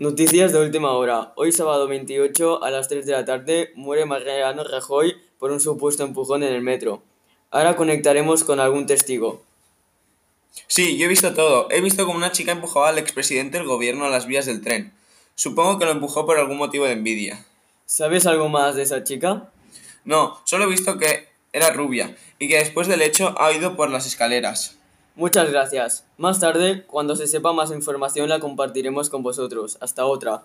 Noticias de última hora. Hoy sábado 28 a las 3 de la tarde muere Mariano Rajoy por un supuesto empujón en el metro. Ahora conectaremos con algún testigo. Sí, yo he visto todo. He visto como una chica empujaba al expresidente del gobierno a las vías del tren. Supongo que lo empujó por algún motivo de envidia. ¿Sabes algo más de esa chica? No, solo he visto que era rubia y que después del hecho ha ido por las escaleras. Muchas gracias. Más tarde, cuando se sepa más información, la compartiremos con vosotros. Hasta otra.